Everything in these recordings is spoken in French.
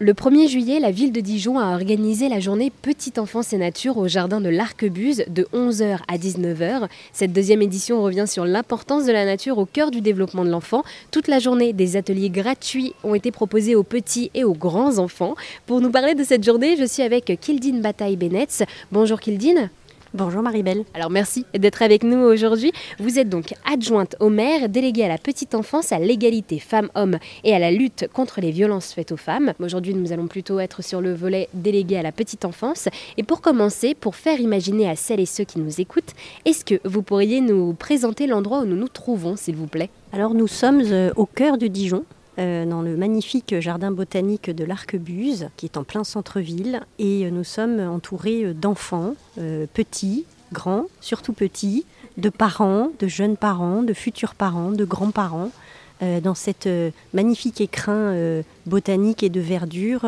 Le 1er juillet, la ville de Dijon a organisé la journée Petite enfance et nature au jardin de l'Arquebuse de 11h à 19h. Cette deuxième édition revient sur l'importance de la nature au cœur du développement de l'enfant. Toute la journée, des ateliers gratuits ont été proposés aux petits et aux grands enfants. Pour nous parler de cette journée, je suis avec Kildine Bataille-Benetz. Bonjour Kildine. Bonjour Maribel. Alors merci d'être avec nous aujourd'hui. Vous êtes donc adjointe au maire, déléguée à la petite enfance, à l'égalité femmes-hommes et à la lutte contre les violences faites aux femmes. Aujourd'hui, nous allons plutôt être sur le volet délégué à la petite enfance. Et pour commencer, pour faire imaginer à celles et ceux qui nous écoutent, est-ce que vous pourriez nous présenter l'endroit où nous nous trouvons, s'il vous plaît? Alors nous sommes euh, au cœur de Dijon, euh, dans le magnifique jardin botanique de l'Arquebuse, qui est en plein centre-ville. Et euh, nous sommes entourés euh, d'enfants, petits, grands, surtout petits, de parents, de jeunes parents, de futurs parents, de grands-parents, dans cette magnifique écrin botanique et de verdure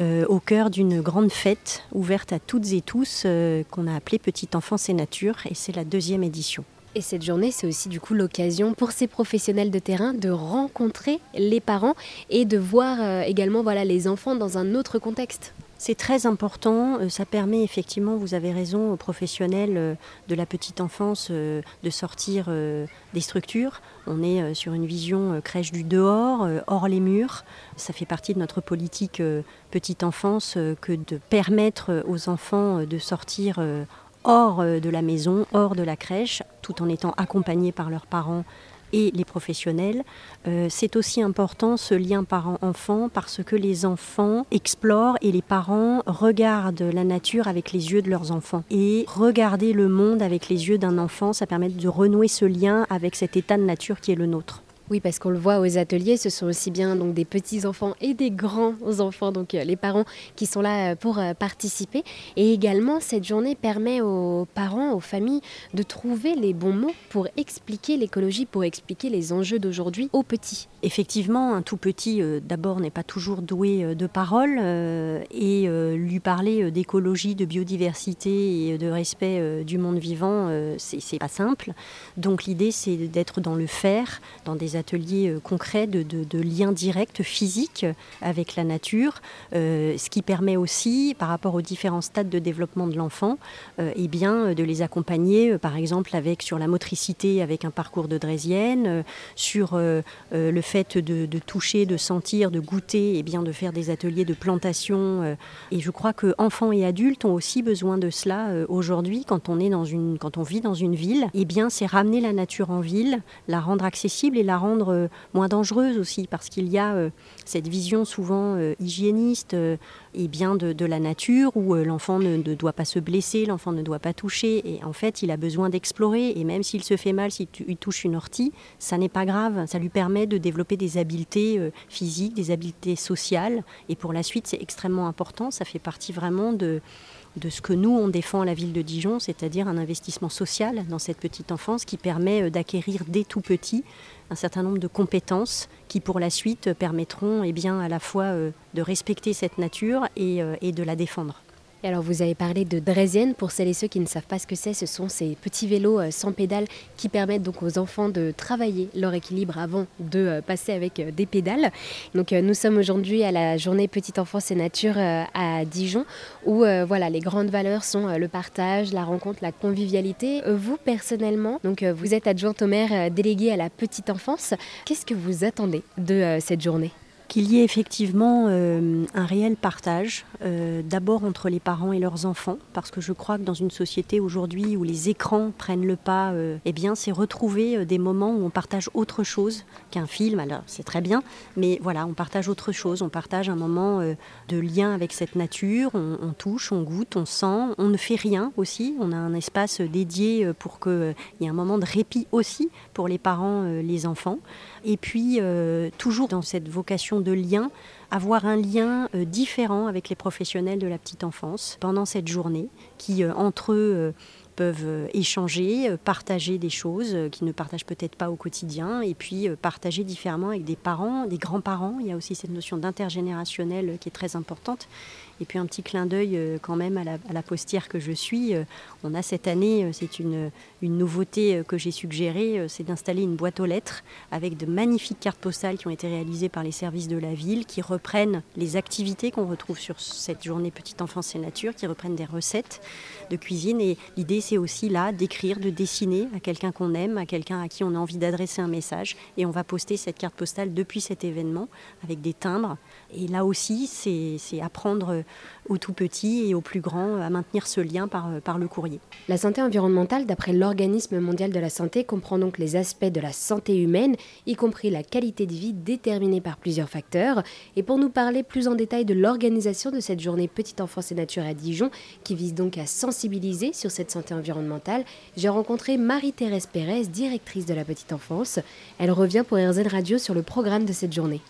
au cœur d'une grande fête ouverte à toutes et tous qu'on a appelée Petite Enfance et Nature. Et c'est la deuxième édition. Et cette journée, c'est aussi du coup l'occasion pour ces professionnels de terrain de rencontrer les parents et de voir euh, également voilà, les enfants dans un autre contexte. C'est très important, euh, ça permet effectivement, vous avez raison, aux professionnels euh, de la petite enfance de sortir des structures. On est sur une vision crèche du dehors, hors les murs. Ça fait partie de notre politique petite enfance que de permettre aux enfants de sortir hors euh, de la maison, hors de la crèche, tout en étant accompagnés par leurs parents et les professionnels. Euh, c'est aussi important ce lien parent-enfant parce que les enfants explorent et les parents regardent la nature avec les yeux de leurs enfants. Et regarder le monde avec les yeux d'un enfant, ça permet de renouer ce lien avec cet état de nature qui est le nôtre. Oui, parce qu'on le voit aux ateliers, ce sont aussi bien donc des petits enfants et des grands enfants, donc euh, les parents qui sont là euh, pour euh, participer. Et également, cette journée permet aux parents, aux familles, de trouver les bons mots pour expliquer l'écologie, pour expliquer les enjeux d'aujourd'hui aux petits. Effectivement, un tout petit, d'abord, n'est pas toujours doué de parole, et lui parler d'écologie, de biodiversité et de respect du monde vivant, c'est pas simple. Donc l'idée, c'est d'être dans le faire, dans des ateliers euh, concrets de, liens directs physiques avec la nature, euh, ce qui permet aussi, par rapport aux différents stades de développement de l'enfant, euh, eh bien, de les accompagner, par exemple, avec, sur la motricité, avec un parcours de Drésienne, sur le fait de, toucher, de sentir, de goûter, eh bien, de faire des ateliers de plantation. et je crois que enfants et adultes ont aussi besoin de cela aujourd'hui, quand on est dans une, quand on vit dans une ville. eh bien, c'est ramener la nature en ville, la rendre accessible et la rendre euh, moins dangereuse aussi, parce qu'il y a euh, cette vision souvent euh, hygiéniste et bien de, la nature où l'enfant ne, doit pas se blesser, l'enfant ne doit pas toucher, et en fait il a besoin d'explorer, et même s'il se fait mal, s'il touche une ortie, ça n'est pas grave, ça lui permet de développer des habiletés physiques, des habiletés sociales, et pour la suite c'est extrêmement important, ça fait partie vraiment de de ce que nous, on défend à la ville de Dijon, c'est-à-dire un investissement social dans cette petite enfance qui permet euh, d'acquérir dès tout petit un certain nombre de compétences qui, pour la suite, permettront eh à la fois euh, de respecter cette nature et euh, de la défendre alors vous avez parlé de Drésienne, pour celles et ceux qui ne savent pas ce que c'est, ce sont ces petits vélos euh, sans pédales qui permettent donc aux enfants de travailler leur équilibre avant de euh, passer avec euh, des pédales. Donc nous sommes aujourd'hui à la journée Petite Enfance et Nature à Dijon où voilà, les grandes valeurs sont le partage, la rencontre, la convivialité. Vous personnellement, donc vous êtes adjointe au maire déléguée à la petite enfance, qu'est-ce que vous attendez de cette journée? Qu'il y ait effectivement euh, un réel partage, euh, d'abord entre les parents et leurs enfants, parce que je crois que dans une société aujourd'hui où les écrans prennent le pas, euh, eh bien, c'est retrouver des moments où on partage autre chose qu'un film. Alors, c'est très bien, mais voilà, on partage autre chose. On partage un moment de lien avec cette nature. On, on, touche, on goûte, on sent. On ne fait rien aussi. On a un espace dédié pour qu'il y ait un moment de répit aussi pour les parents, les enfants. Et puis, toujours dans cette vocation de lien, avoir un lien euh, différent avec les professionnels de la petite enfance pendant cette journée, qui euh, entre eux euh, peuvent échanger, partager des choses qu'ils ne partagent peut-être pas au quotidien, et puis partager différemment avec des parents, des grands-parents. Il y a aussi cette notion d'intergénérationnel qui est très importante. Et puis un petit clin d'œil euh, quand même à la, postière que je suis. Euh, on a cette année, euh, c'est une, une nouveauté que j'ai suggérée, c'est d'installer une boîte aux lettres avec de magnifiques cartes postales qui ont été réalisées par les services de la ville, qui reprennent les activités qu'on retrouve sur cette journée Petite Enfance et Nature, qui reprennent des recettes de cuisine. Et l'idée, c'est aussi là d'écrire, de dessiner à quelqu'un qu'on aime, à quelqu'un à qui on a envie d'adresser un message. Et on va poster cette carte postale depuis cet événement avec des timbres. Et là aussi, c'est apprendre aux tout petits et aux plus grands à maintenir ce lien par, par le courrier. La santé environnementale, d'après l'Organisme mondial de la santé, comprend donc les aspects de la santé humaine, y compris la qualité de vie déterminée par plusieurs facteurs. Et pour nous parler plus en détail de l'organisation de cette journée Petite Enfance et Nature à Dijon, qui vise donc à sensibiliser sur cette santé environnementale, j'ai rencontré Marie-Thérèse Pérez, directrice de la Petite Enfance. Elle revient pour RZ Radio sur le programme de cette journée.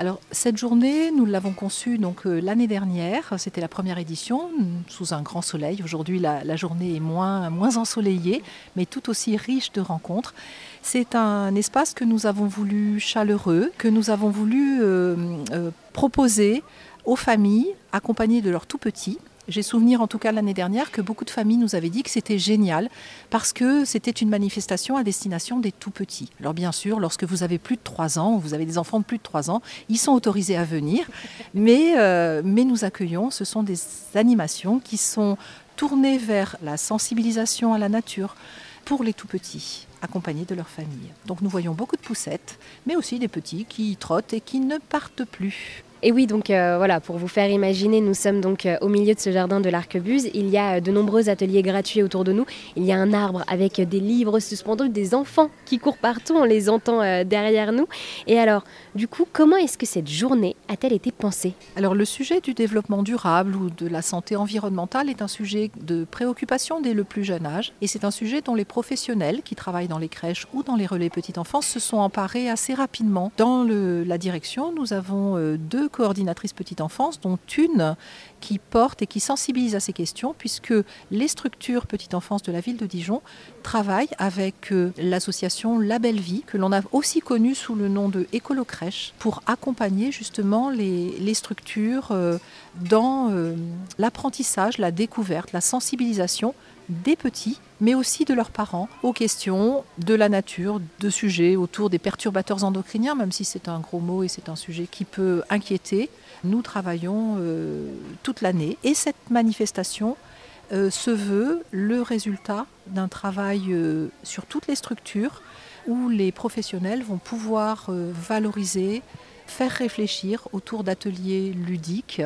Alors cette journée, nous l'avons conçue donc euh, l'année dernière. C'était la première édition sous un grand soleil. Aujourd'hui, la, journée est moins ensoleillée, mais tout aussi riche de rencontres. C'est un espace que nous avons voulu chaleureux, que nous avons voulu euh, euh, proposer aux familles accompagnées de leurs tout petits j'ai souvenir, en tout cas l'année dernière, que beaucoup de familles nous avaient dit que c'était génial parce que c'était une manifestation à destination des tout petits. Alors bien sûr, lorsque vous avez plus de 3 ans, vous avez des enfants de plus de 3 ans, ils sont autorisés à venir, mais, euh, mais nous accueillons, ce sont des animations qui sont tournées vers la sensibilisation à la nature pour les tout petits accompagnés de leur famille. Donc nous voyons beaucoup de poussettes, mais aussi des petits qui trottent et qui ne partent plus. Et oui, donc euh, voilà, pour vous faire imaginer, nous sommes donc euh, au milieu de ce jardin de l'Arquebuse. Il y a euh, de nombreux ateliers gratuits autour de nous. Il y a un arbre avec des livres suspendus, des enfants qui courent partout, on les entend derrière nous. Et alors, du coup, comment est-ce que cette journée a-t-elle été pensée? Alors, le sujet du développement durable ou de la santé environnementale est un sujet de préoccupation dès le plus jeune âge. Et c'est un sujet dont les professionnels qui travaillent dans les crèches ou dans les relais petite enfance se sont emparés assez rapidement. Dans la direction, nous avons deux coordinatrices petite enfance, dont une qui porte et qui sensibilise à ces questions, puisque les structures petite enfance de la ville de Dijon travaillent avec euh, l'association La Belle Vie, que l'on a aussi connue sous le nom de Écolo Crèche, pour accompagner justement les, structures euh, dans euh, l'apprentissage, la découverte, la sensibilisation des petits, mais aussi de leurs parents, aux questions de la nature, de sujets autour des perturbateurs endocriniens, même si c'est un gros mot et c'est un sujet qui peut inquiéter. Nous travaillons euh, toute l'année et cette manifestation euh, se veut le résultat d'un travail euh, sur toutes les structures où les professionnels vont pouvoir valoriser, faire réfléchir autour d'ateliers ludiques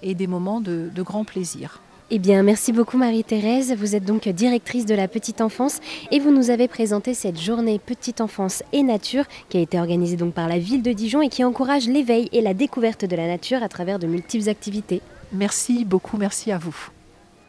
et des moments de grand plaisir. Eh bien, merci beaucoup Marie-Thérèse. Vous êtes donc directrice de la petite enfance et vous nous avez présenté cette journée petite enfance et nature qui a été organisée donc par la ville de Dijon et qui encourage l'éveil et la découverte de la nature à travers de multiples activités. Merci beaucoup, merci à vous.